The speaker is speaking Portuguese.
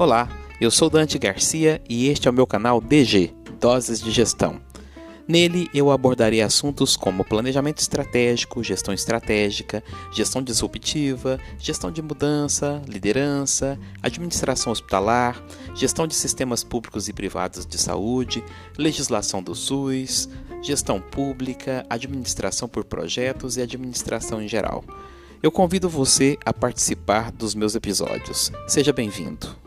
Olá, eu sou Dante Garcia e este é o meu canal DG Doses de Gestão. Nele eu abordarei assuntos como planejamento estratégico, gestão estratégica, gestão disruptiva, gestão de mudança, liderança, administração hospitalar, gestão de sistemas públicos e privados de saúde, legislação do SUS, gestão pública, administração por projetos e administração em geral. Eu convido você a participar dos meus episódios. Seja bem-vindo.